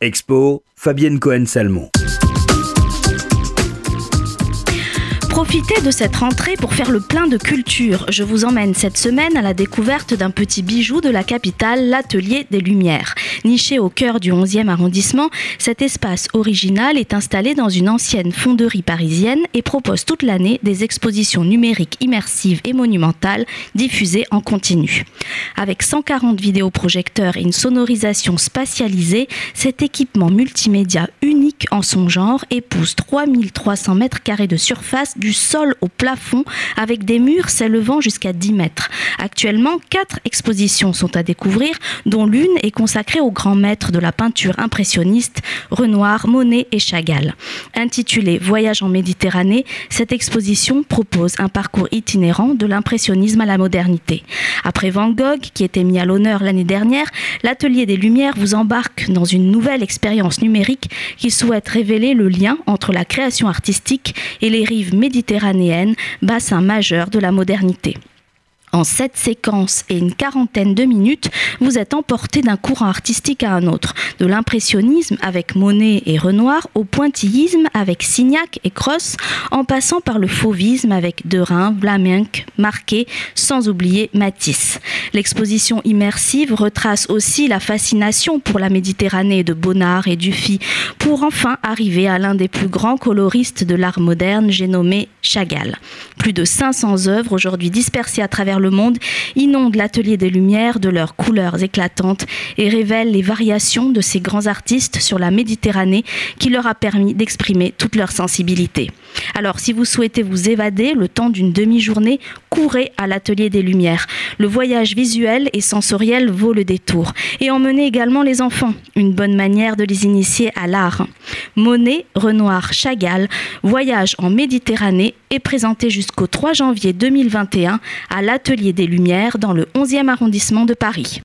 Expo, Fabienne Cohen-Salmon. Profitez de cette rentrée pour faire le plein de culture. Je vous emmène cette semaine à la découverte d'un petit bijou de la capitale, l'Atelier des Lumières. Niché au cœur du 11e arrondissement, cet espace original est installé dans une ancienne fonderie parisienne et propose toute l'année des expositions numériques immersives et monumentales diffusées en continu. Avec 140 vidéoprojecteurs et une sonorisation spatialisée, cet équipement multimédia unique en son genre épouse 3300 mètres carrés de surface du sol au plafond avec des murs s'élevant jusqu'à 10 mètres. Actuellement, quatre expositions sont à découvrir, dont l'une est consacrée aux grands maîtres de la peinture impressionniste, Renoir, Monet et Chagall. Intitulée Voyage en Méditerranée, cette exposition propose un parcours itinérant de l'impressionnisme à la modernité. Après Van Gogh, qui était mis à l'honneur l'année dernière, l'Atelier des Lumières vous embarque dans une nouvelle expérience numérique qui souhaite révéler le lien entre la création artistique et les rives méditerranéennes méditerranéenne, bassin majeur de la modernité. En sept séquences et une quarantaine de minutes, vous êtes emporté d'un courant artistique à un autre, de l'impressionnisme avec Monet et Renoir au pointillisme avec Signac et Cross, en passant par le fauvisme avec Derain, Vlaminck, Marquet, sans oublier Matisse. L'exposition immersive retrace aussi la fascination pour la Méditerranée de Bonnard et Dufy, pour enfin arriver à l'un des plus grands coloristes de l'art moderne, j'ai nommé Chagall. Plus de 500 œuvres aujourd'hui dispersées à travers le monde inondent l'atelier des Lumières de leurs couleurs éclatantes et révèlent les variations de ces grands artistes sur la Méditerranée qui leur a permis d'exprimer toute leur sensibilité. Alors si vous souhaitez vous évader le temps d'une demi-journée, courez à l'atelier des Lumières. Le voyage visuel et sensoriel vaut le détour. Et emmenez également les enfants, une bonne manière de les initier à l'art. Monet, Renoir, Chagall, Voyage en Méditerranée est présenté jusqu'au 3 janvier 2021 à l'Atelier des Lumières dans le 11e arrondissement de Paris.